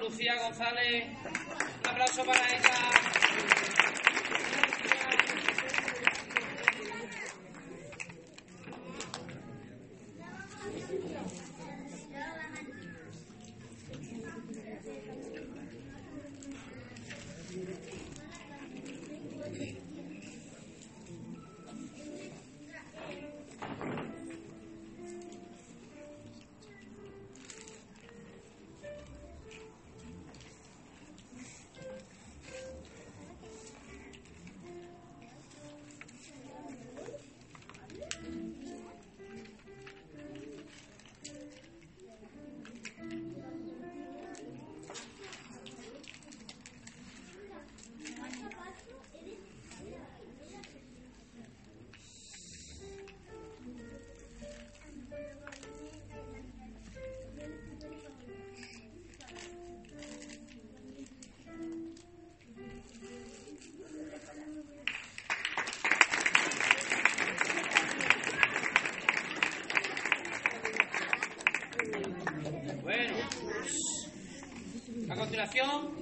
Lucía González. Un aplauso para ella. A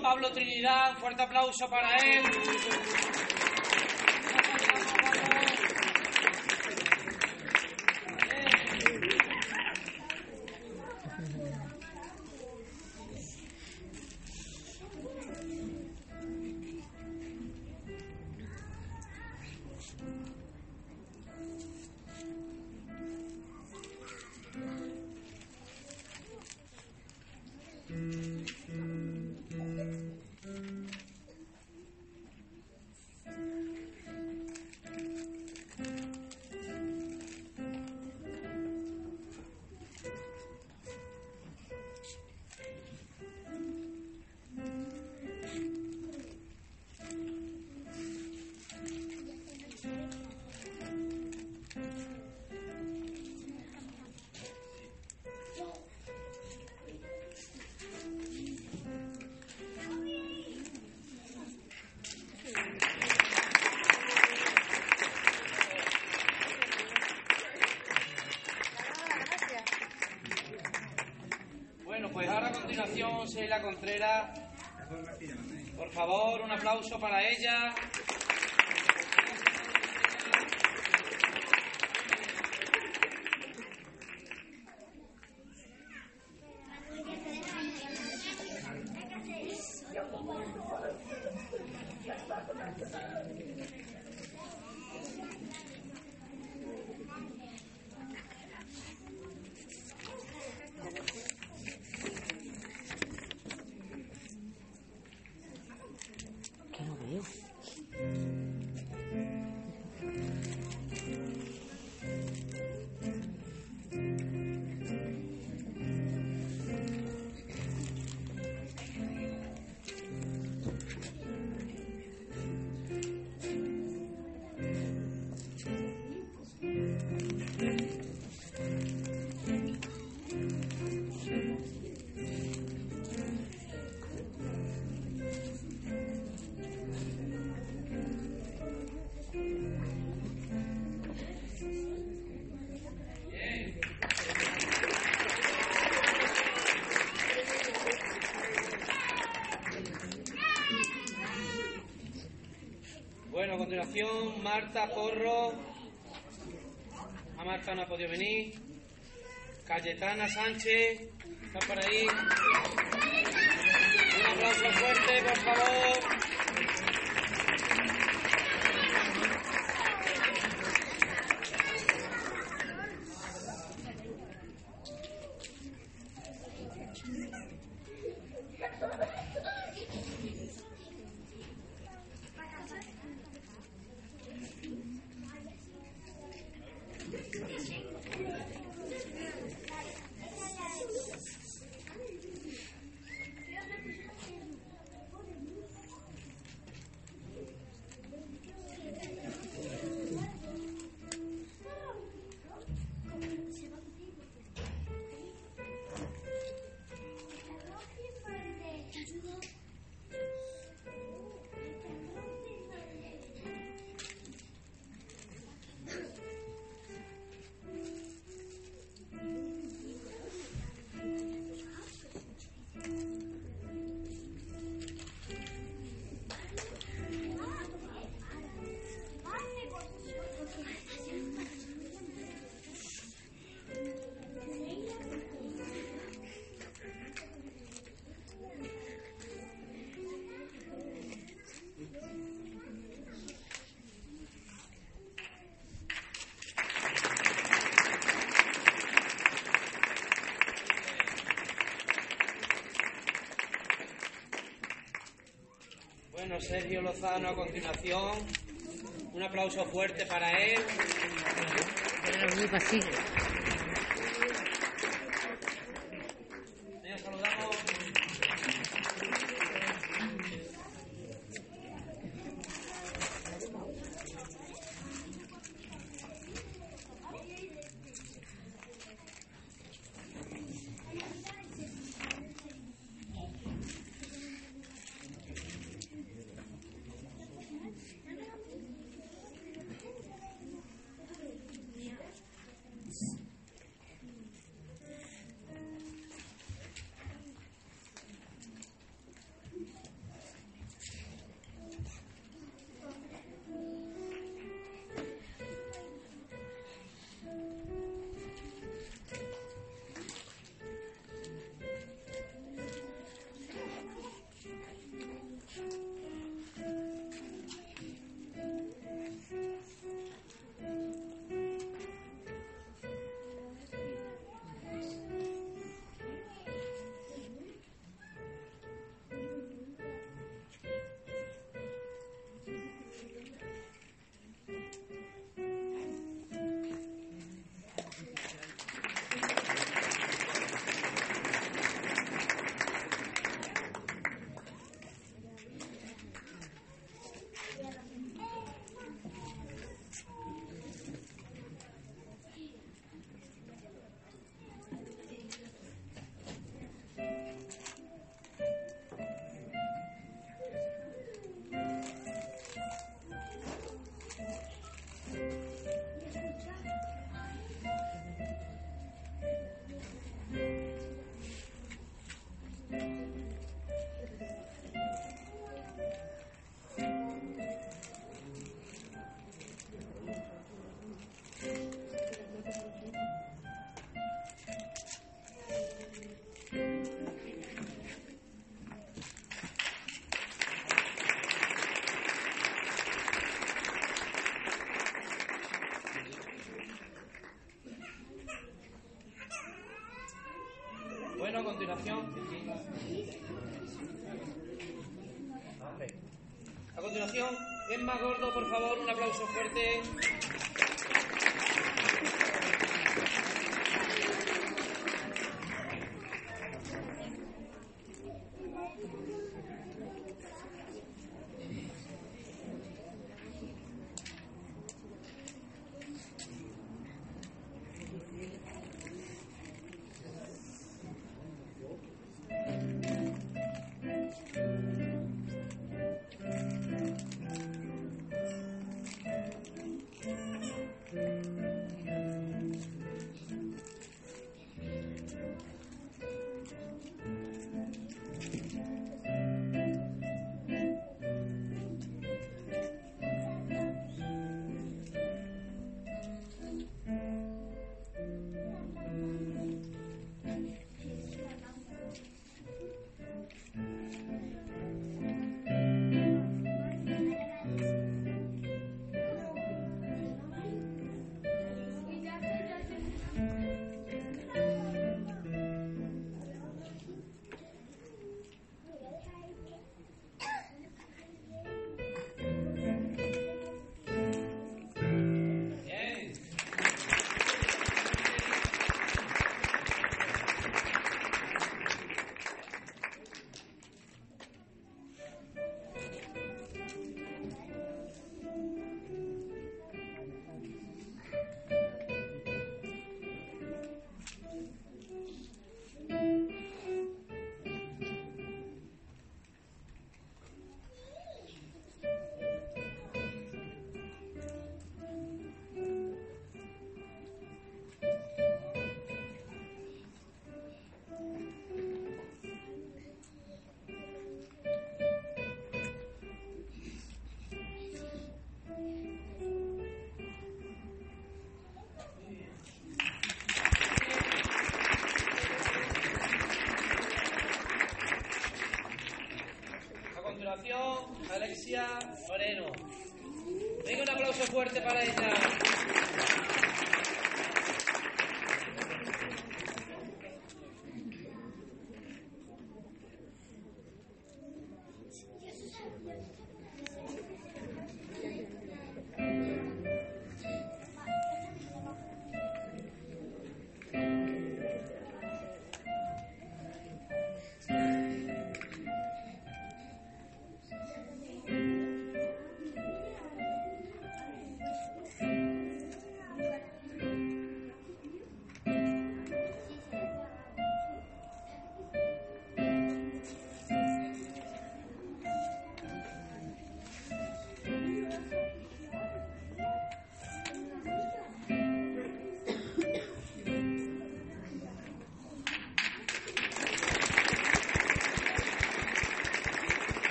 Pablo Trinidad, fuerte aplauso para él. Por favor, un aplauso para ella. Marta Porro. A Marta no ha podido venir. Cayetana Sánchez. Está por ahí. Bueno, Sergio Lozano a continuación. Un aplauso fuerte para él. A continuación. A continuación, es más gordo, por favor, un aplauso fuerte. Fuerte para ella.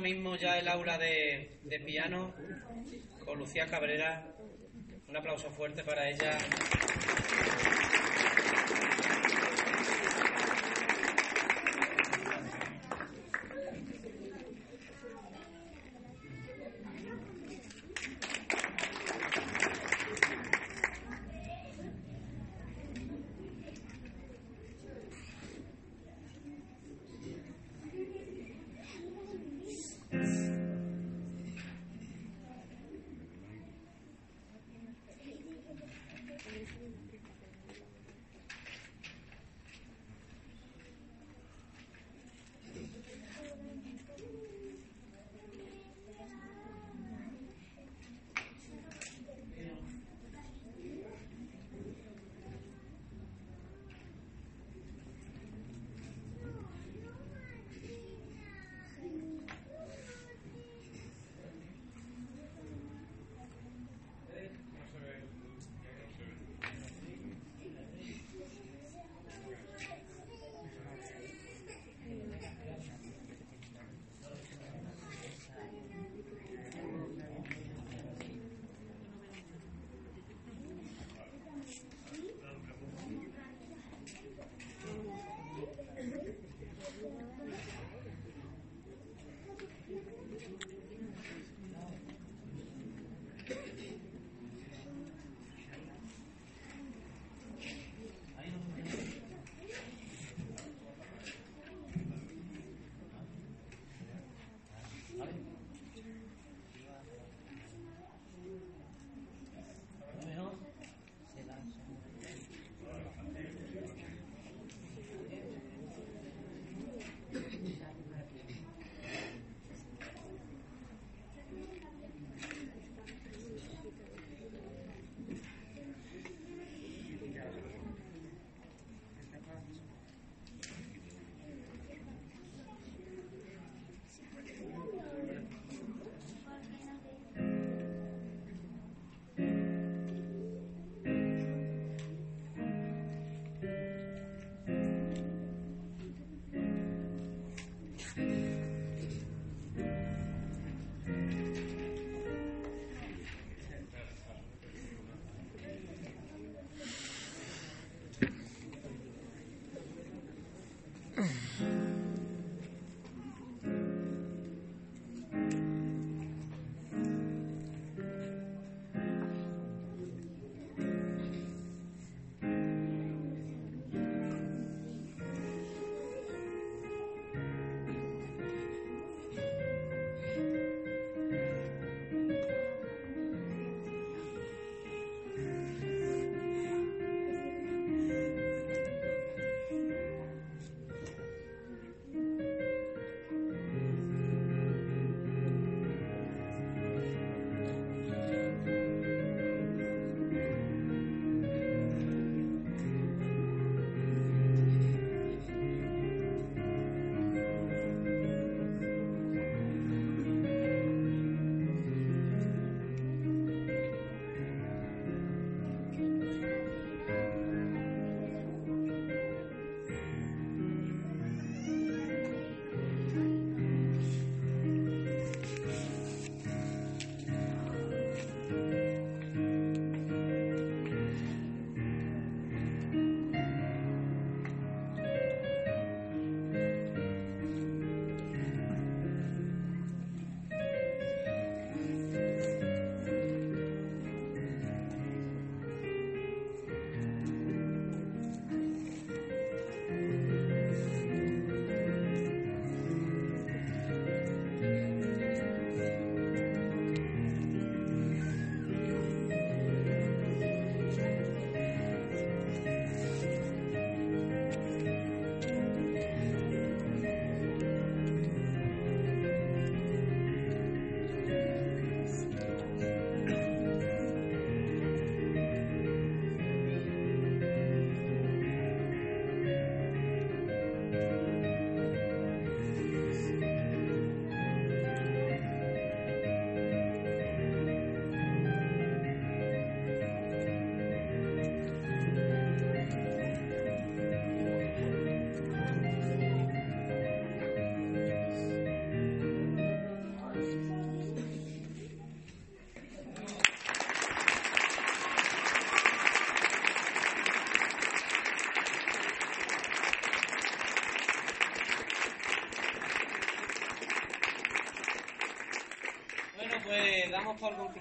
Mismo ya el aula de piano con Lucía Cabrera. Un aplauso fuerte para ella.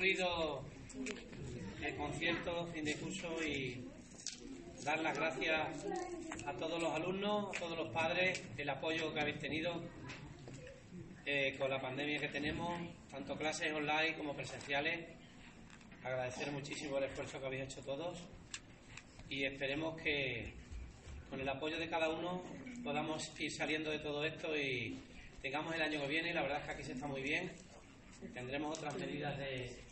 Concluido el concierto, fin de curso y dar las gracias a todos los alumnos, a todos los padres, el apoyo que habéis tenido eh, con la pandemia que tenemos, tanto clases online como presenciales. Agradecer muchísimo el esfuerzo que habéis hecho todos y esperemos que con el apoyo de cada uno podamos ir saliendo de todo esto y tengamos el año que viene. La verdad es que aquí se está muy bien. Tendremos otras medidas de,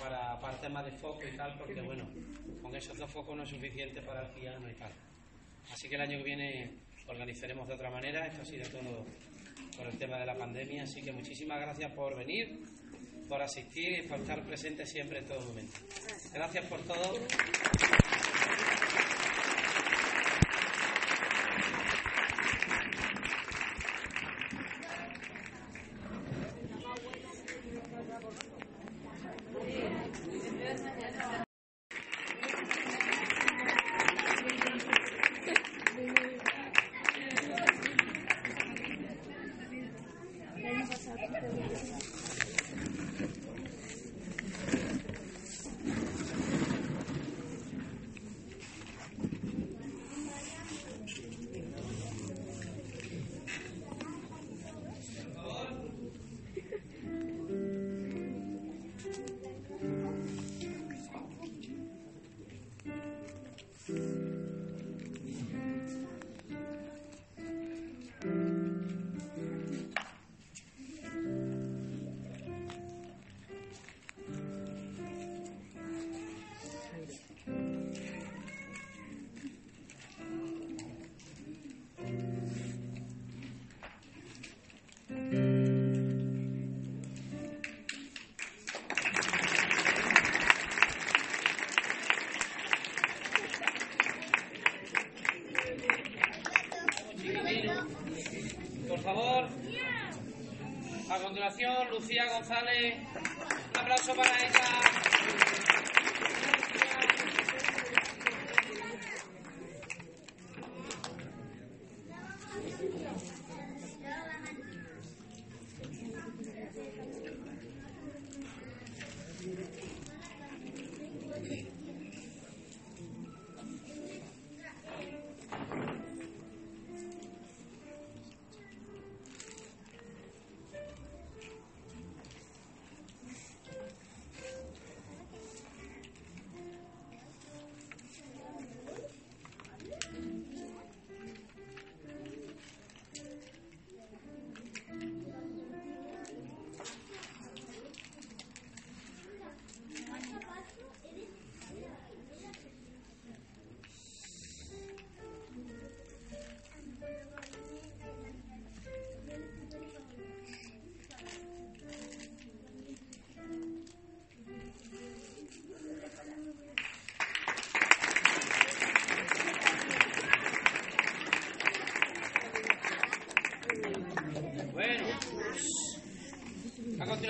para, para temas de foco y tal, porque bueno, con esos dos focos no es suficiente para el piano y tal. Así que el año que viene organizaremos de otra manera. Esto ha sido todo por el tema de la pandemia. Así que muchísimas gracias por venir, por asistir y por estar presentes siempre en todo momento. Gracias por todo. Continuación, Lucía González. Un aplauso para ella.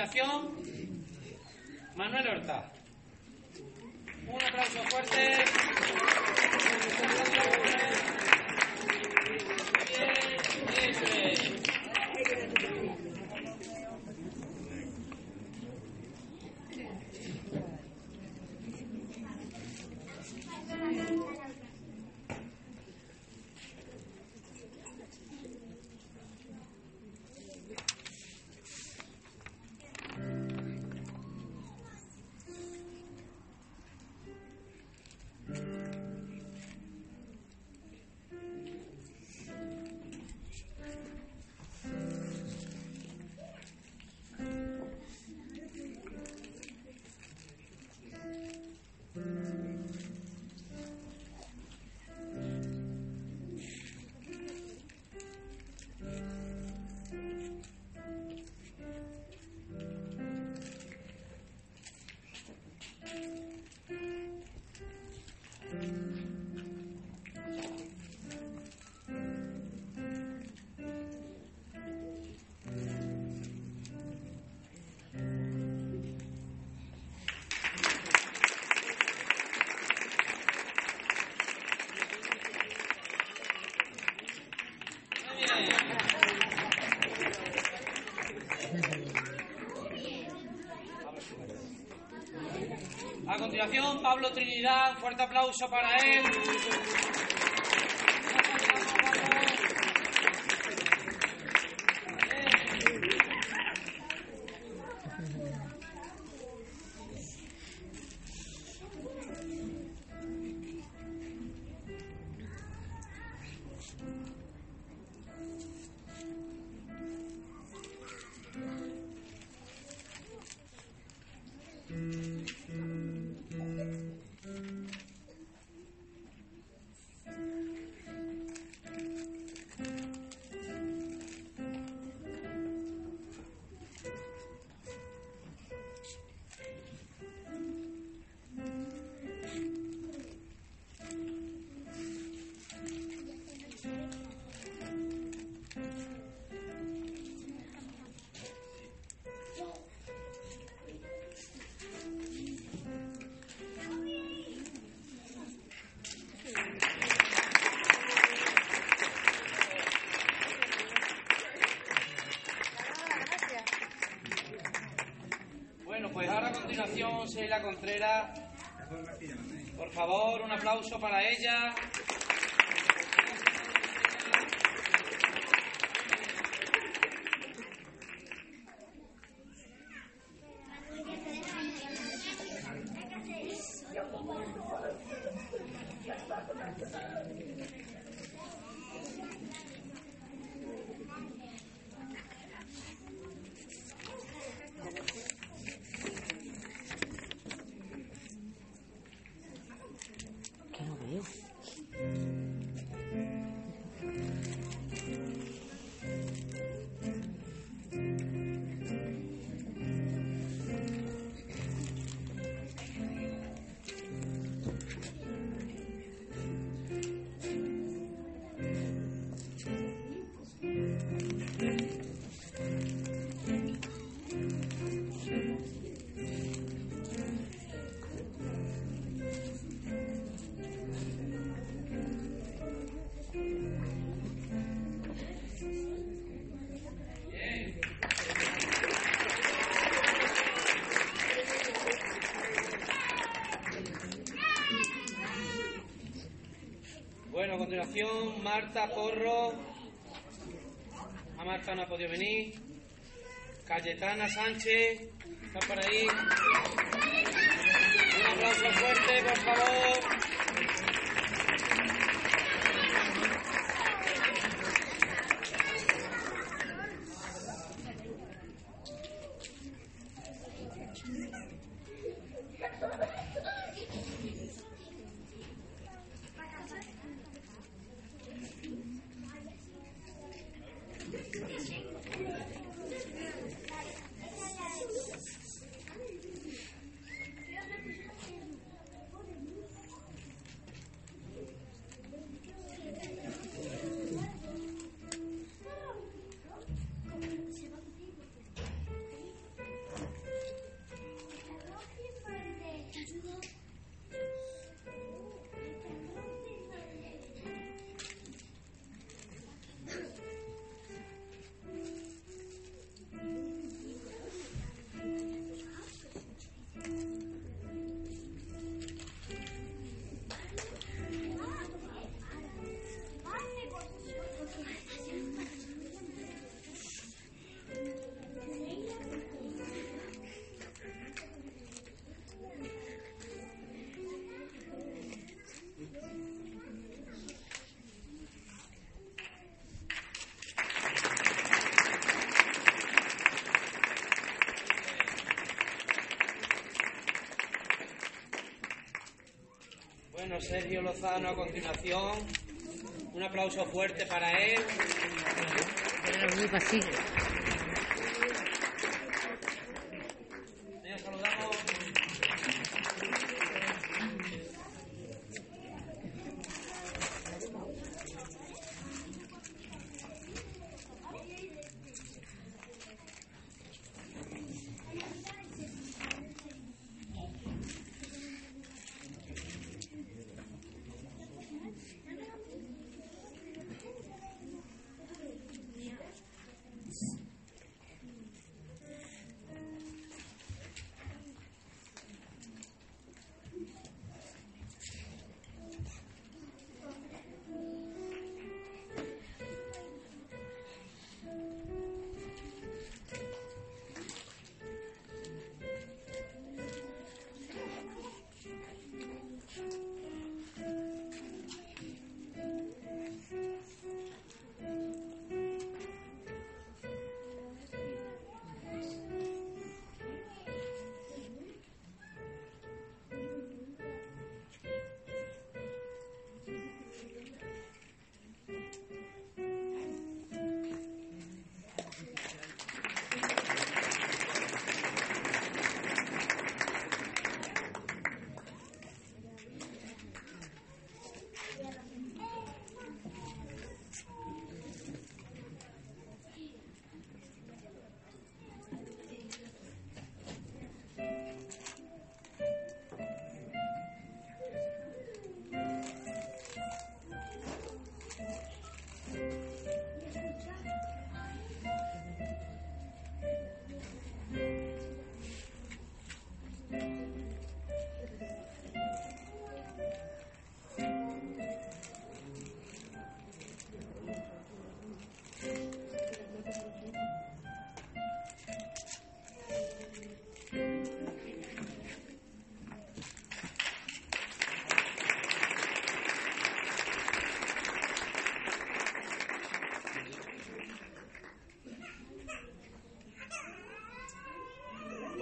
A Pablo Trinidad, fuerte aplauso para él. Por favor, un aplauso para ella. Marta Porro. A Marta no ha podido venir. Cayetana Sánchez. ¿Está por ahí? Un aplauso fuerte, por favor. Bueno, Sergio Lozano a continuación. Un aplauso fuerte para él. Tenemos muy pasillo.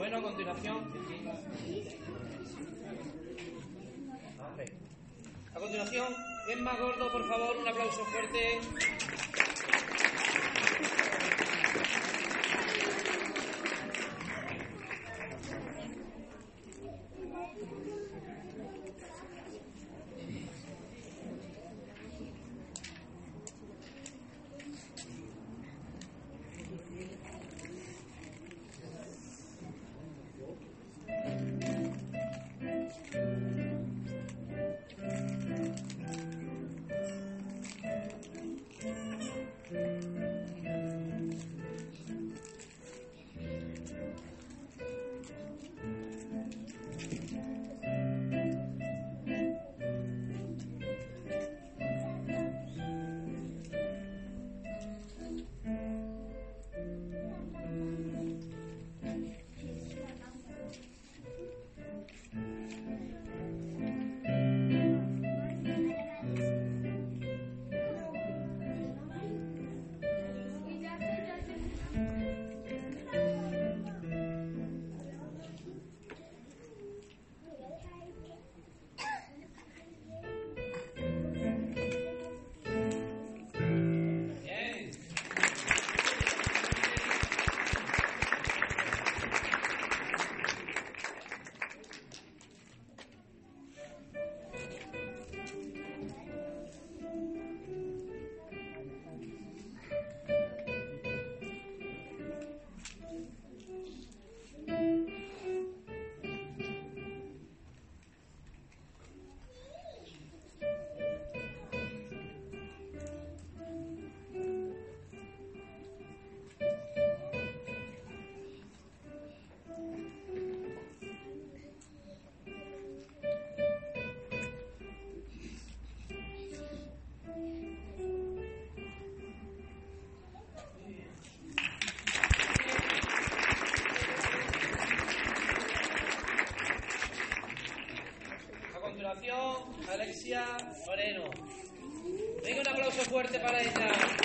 Bueno, a continuación. A continuación, es más gordo, por favor, un aplauso fuerte. Moreno. Venga un aplauso fuerte para ella.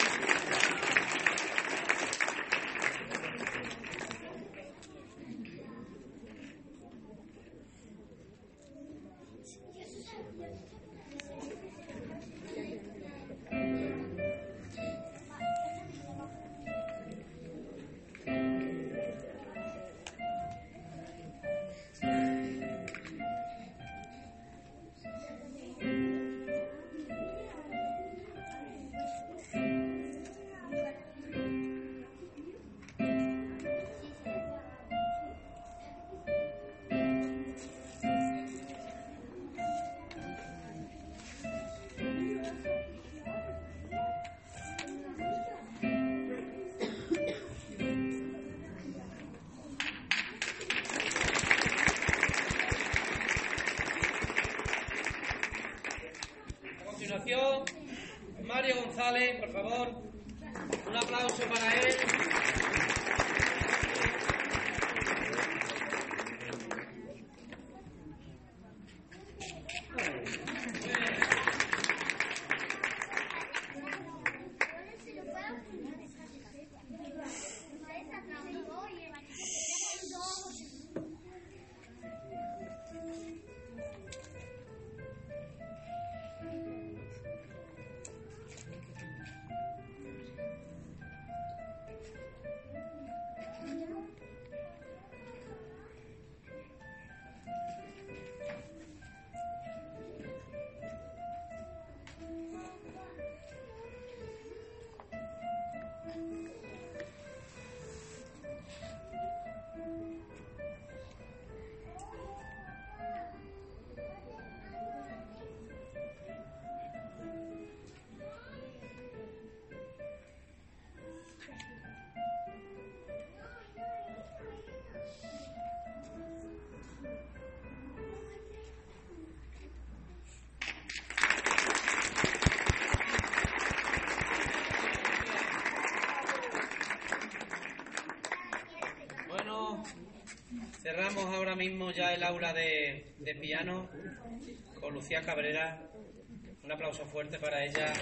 Ahora mismo ya el aula de piano con Lucía Cabrera. Un aplauso fuerte para ella.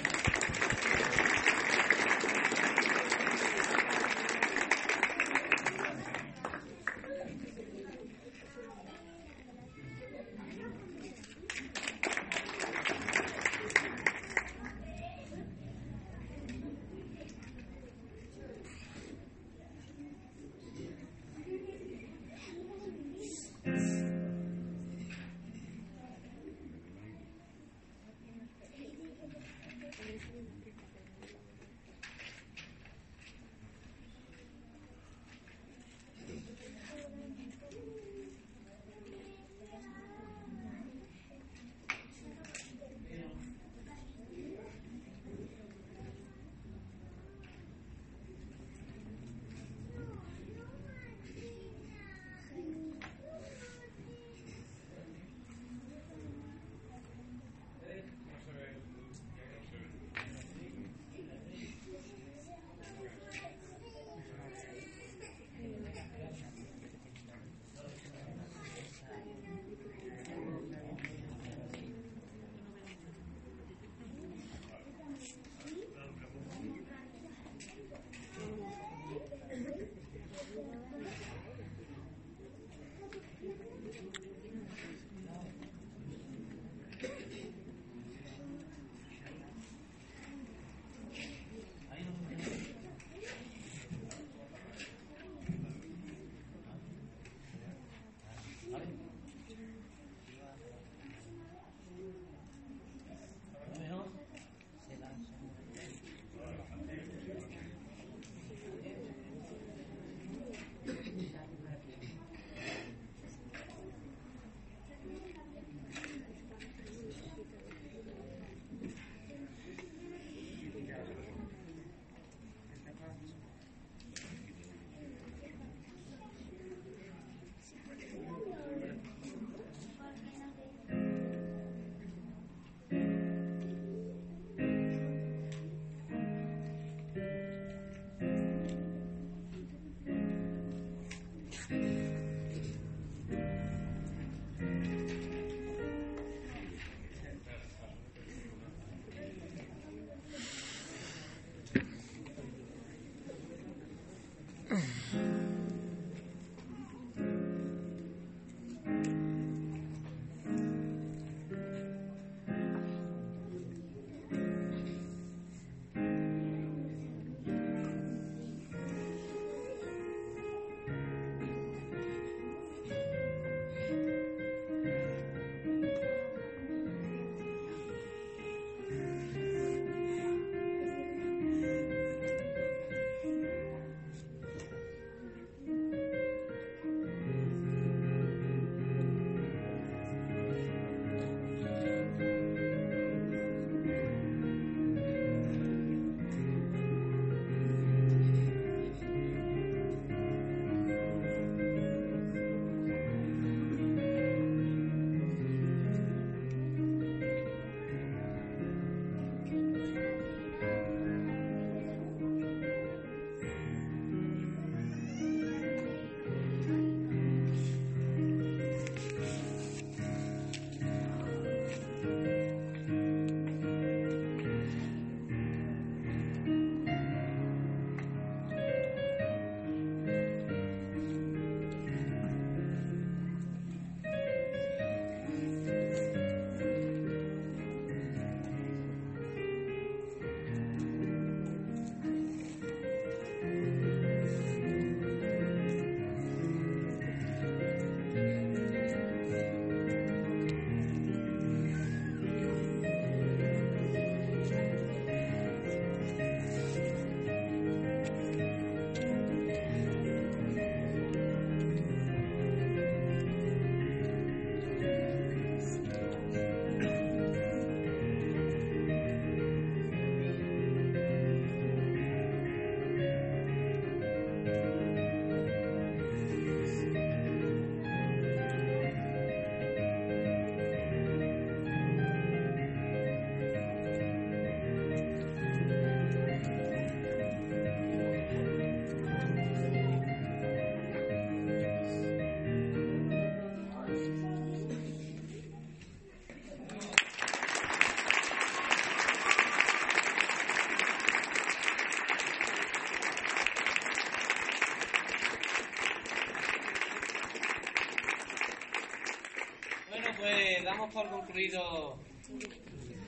Concluido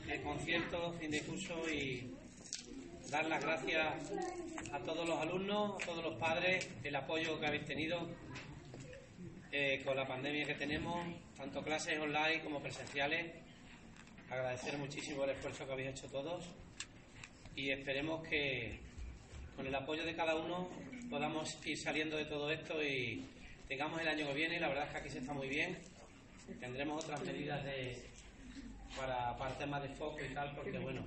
el concierto, fin de curso y dar las gracias a todos los alumnos, a todos los padres, el apoyo que habéis tenido eh, con la pandemia que tenemos, tanto clases online como presenciales. Agradecer muchísimo el esfuerzo que habéis hecho todos y esperemos que con el apoyo de cada uno podamos ir saliendo de todo esto y tengamos el año que viene. La verdad es que aquí se está muy bien. Tendremos otras medidas de, para, para temas de foco y tal, porque bueno,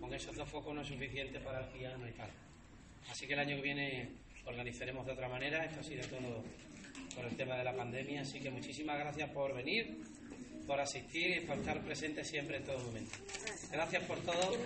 con esos dos focos no es suficiente para el piano y tal. Así que el año que viene organizaremos de otra manera. Esto ha sido todo por el tema de la pandemia. Así que muchísimas gracias por venir, por asistir y por estar presente siempre en todo momento. Gracias por todo.